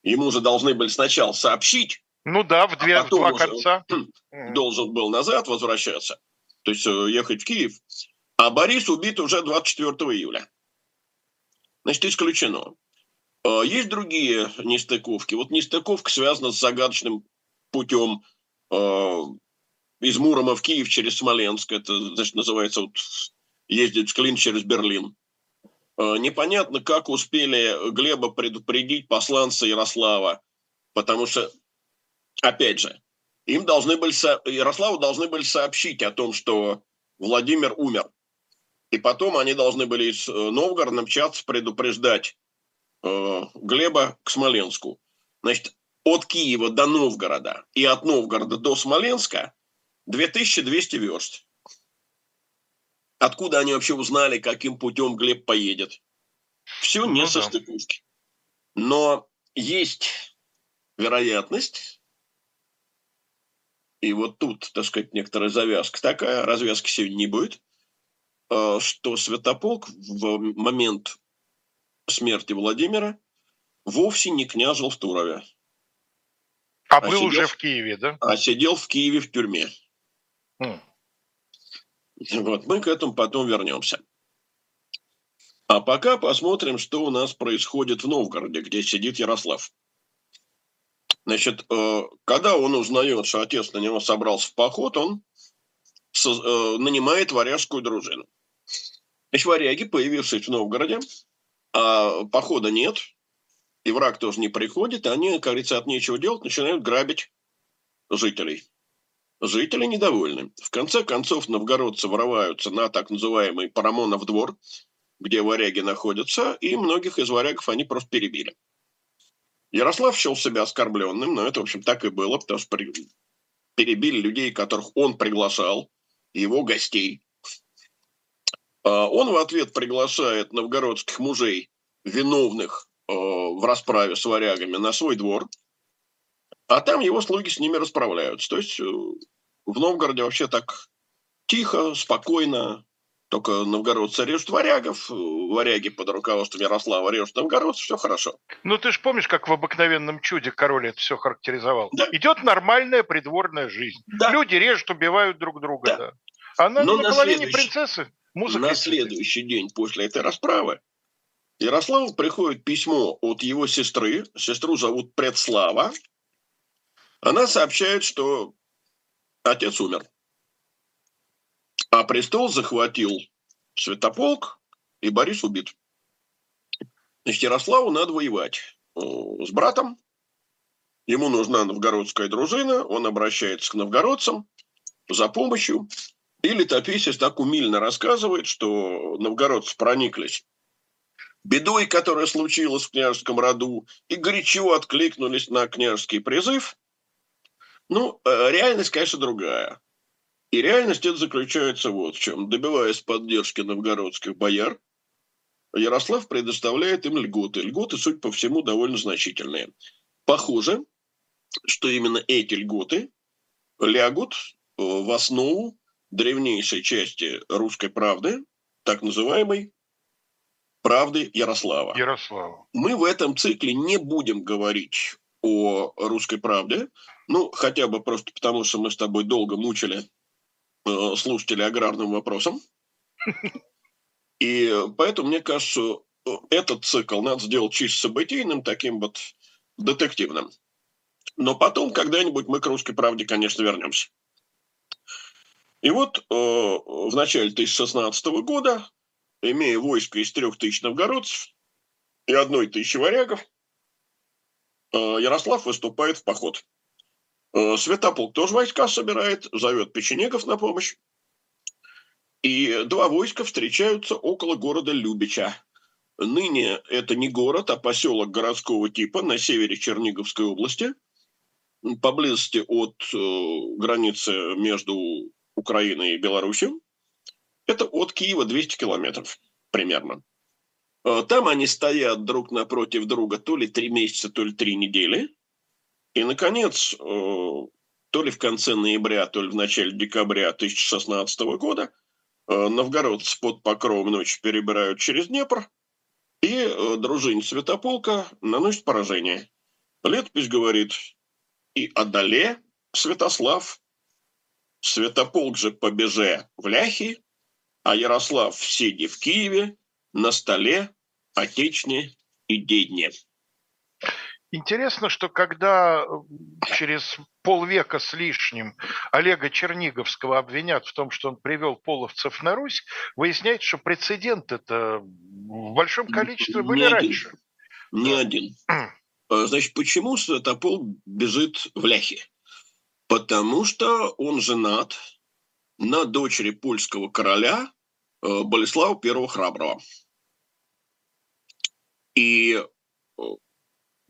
Ему же должны были сначала сообщить, ну да, в, две, а в два конца. Должен был назад возвращаться, то есть э, ехать в Киев. А Борис убит уже 24 июля. Значит, исключено. А, есть другие нестыковки. Вот нестыковка связана с загадочным путем а, из Мурома в Киев через Смоленск. Это, значит, называется вот ездить в Клин через Берлин. А, непонятно, как успели Глеба предупредить посланца Ярослава, потому что опять же, им должны были, Ярославу должны были сообщить о том, что Владимир умер. И потом они должны были из э, Новгорода мчаться предупреждать э, Глеба к Смоленску. Значит, от Киева до Новгорода и от Новгорода до Смоленска 2200 верст. Откуда они вообще узнали, каким путем Глеб поедет? Все не ну, со стыковки. Но есть вероятность, и вот тут, так сказать, некоторая завязка такая, развязки сегодня не будет, а, что Святополк в момент смерти Владимира вовсе не княжил в Турове. А, а был сидел, уже в Киеве, да? А сидел в Киеве в тюрьме. Хм. Вот, мы к этому потом вернемся. А пока посмотрим, что у нас происходит в Новгороде, где сидит Ярослав. Значит, э, когда он узнает, что отец на него собрался в поход, он э, нанимает варяжскую дружину. Значит, варяги, появившись в Новгороде, а похода нет, и враг тоже не приходит, они, как говорится, от нечего делать, начинают грабить жителей. Жители недовольны. В конце концов, новгородцы врываются на так называемый Парамонов двор, где варяги находятся, и многих из варягов они просто перебили. Ярослав счел себя оскорбленным, но это, в общем, так и было, потому что перебили людей, которых он приглашал, его гостей. А он в ответ приглашает новгородских мужей, виновных э, в расправе с варягами, на свой двор, а там его слуги с ними расправляются. То есть э, в Новгороде вообще так тихо, спокойно, только новгородцы режут варягов, варяги под руководством Ярослава режут новгородцев, все хорошо. Ну, ты же помнишь, как в «Обыкновенном чуде» король это все характеризовал? Да. Идет нормальная придворная жизнь. Да. Люди режут, убивают друг друга. Да. Да. А на, на, на половине принцессы музыка. На следующий день после этой расправы Ярославу приходит письмо от его сестры. Сестру зовут Предслава. Она сообщает, что отец умер. А престол захватил Святополк, и Борис убит. Значит, Ярославу надо воевать с братом. Ему нужна новгородская дружина. Он обращается к новгородцам за помощью. И летописец так умильно рассказывает, что новгородцы прониклись бедой, которая случилась в княжеском роду, и горячо откликнулись на княжеский призыв. Ну, э, реальность, конечно, другая. И реальность это заключается вот в чем. Добиваясь поддержки новгородских бояр, Ярослав предоставляет им льготы. Льготы, судя по всему, довольно значительные. Похоже, что именно эти льготы лягут э, в основу древнейшей части русской правды, так называемой правды Ярослава. Ярослава. Мы в этом цикле не будем говорить о русской правде, ну, хотя бы просто потому, что мы с тобой долго мучили слушателей аграрным вопросом. И поэтому, мне кажется, этот цикл надо сделать чисто событийным, таким вот детективным. Но потом когда-нибудь мы к русской правде, конечно, вернемся. И вот э, в начале 1016 года, имея войско из трех тысяч новгородцев и одной тысячи варягов, э, Ярослав выступает в поход. Э, Святополк тоже войска собирает, зовет печенегов на помощь. И два войска встречаются около города Любича. Ныне это не город, а поселок городского типа на севере Черниговской области, поблизости от э, границы между Украиной и Беларусью. Это от Киева 200 километров примерно. Э, там они стоят друг напротив друга то ли три месяца, то ли три недели. И, наконец, э, то ли в конце ноября, то ли в начале декабря 2016 года – Э, новгородцы под покровом ночи перебирают через Днепр, и э, дружине Святополка наносит поражение. Летопись говорит, и одоле Святослав, Святополк же побеже в Ляхи, а Ярослав сиди в Киеве, на столе, отечне и дедне. Интересно, что когда э, через полвека с лишним Олега Черниговского обвинят в том, что он привел половцев на Русь, выясняется, что прецедент это в большом количестве были Не раньше. Один. Не один. А, значит, почему Святопол бежит в Ляхи? Потому что он женат на дочери польского короля э, Болеслава I Храброго. И э,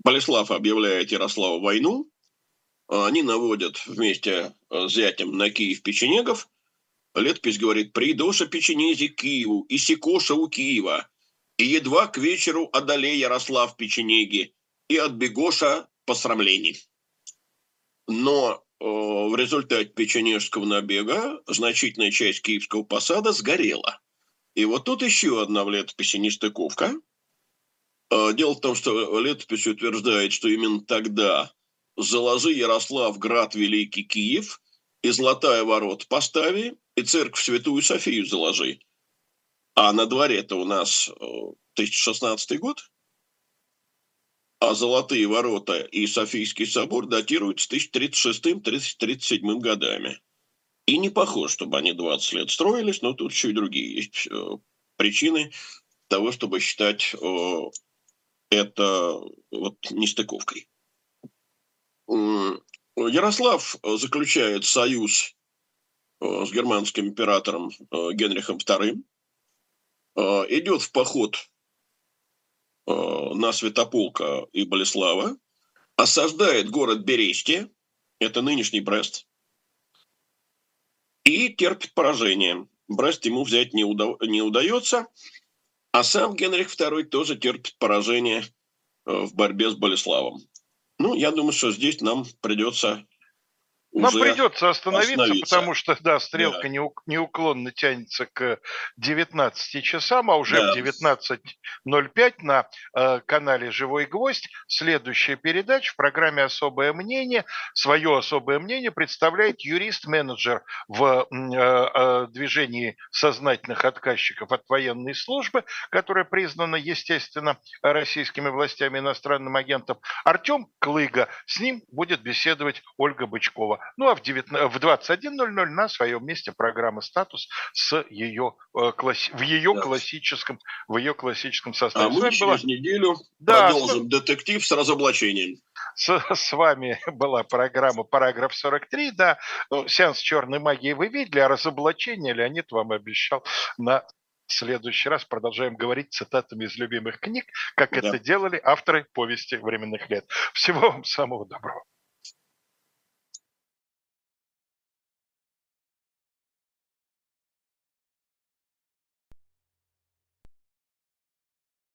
Болеслав объявляет Ярославу войну, они наводят вместе с зятем на Киев печенегов. Летопись говорит, «Придоша печенези Киеву, и сикоша у Киева, и едва к вечеру одолей Ярослав печенеги, и от бегоша посрамлений». Но э, в результате печенежского набега значительная часть киевского посада сгорела. И вот тут еще одна в летописи нестыковка – дело в том, что летопись утверждает, что именно тогда «Заложи Ярослав град Великий Киев, и золотая ворот постави, и церковь Святую Софию заложи». А на дворе-то у нас 1016 э, год, а золотые ворота и Софийский собор датируются 1036-1037 годами. И не похоже, чтобы они 20 лет строились, но тут еще и другие есть э, причины того, чтобы считать это вот нестыковкой. Ярослав заключает союз э, с германским императором э, Генрихом II, э, идет в поход на Святополка и Болеслава, осаждает город Бересте, это нынешний Брест, и терпит поражение. Брест ему взять не, уда- не удается – а сам Генрих II тоже терпит поражение э, в борьбе с Болеславом. Ну, я думаю, что здесь нам придется нам придется остановиться, потому что, да, стрелка да. неуклонно тянется к 19 часам, а уже да. в 19.05 на э, канале «Живой гвоздь» следующая передача в программе «Особое мнение». Свое особое мнение представляет юрист-менеджер в э, э, движении сознательных отказчиков от военной службы, которая признана, естественно, российскими властями иностранным агентом, Артем Клыга. С ним будет беседовать Ольга Бычкова. Ну а в, 19, в 21.00 на своем месте программа «Статус» с ее, э, в ее да. классическом в ее классическом составе. А мы через была... неделю да, продолжим с... детектив с разоблачением. С, с вами была программа «Параграф 43». Да, сеанс черной магии вы видели, а разоблачение Леонид вам обещал на в следующий раз продолжаем говорить цитатами из любимых книг, как Да. это делали авторы повести временных лет. Всего вам самого доброго.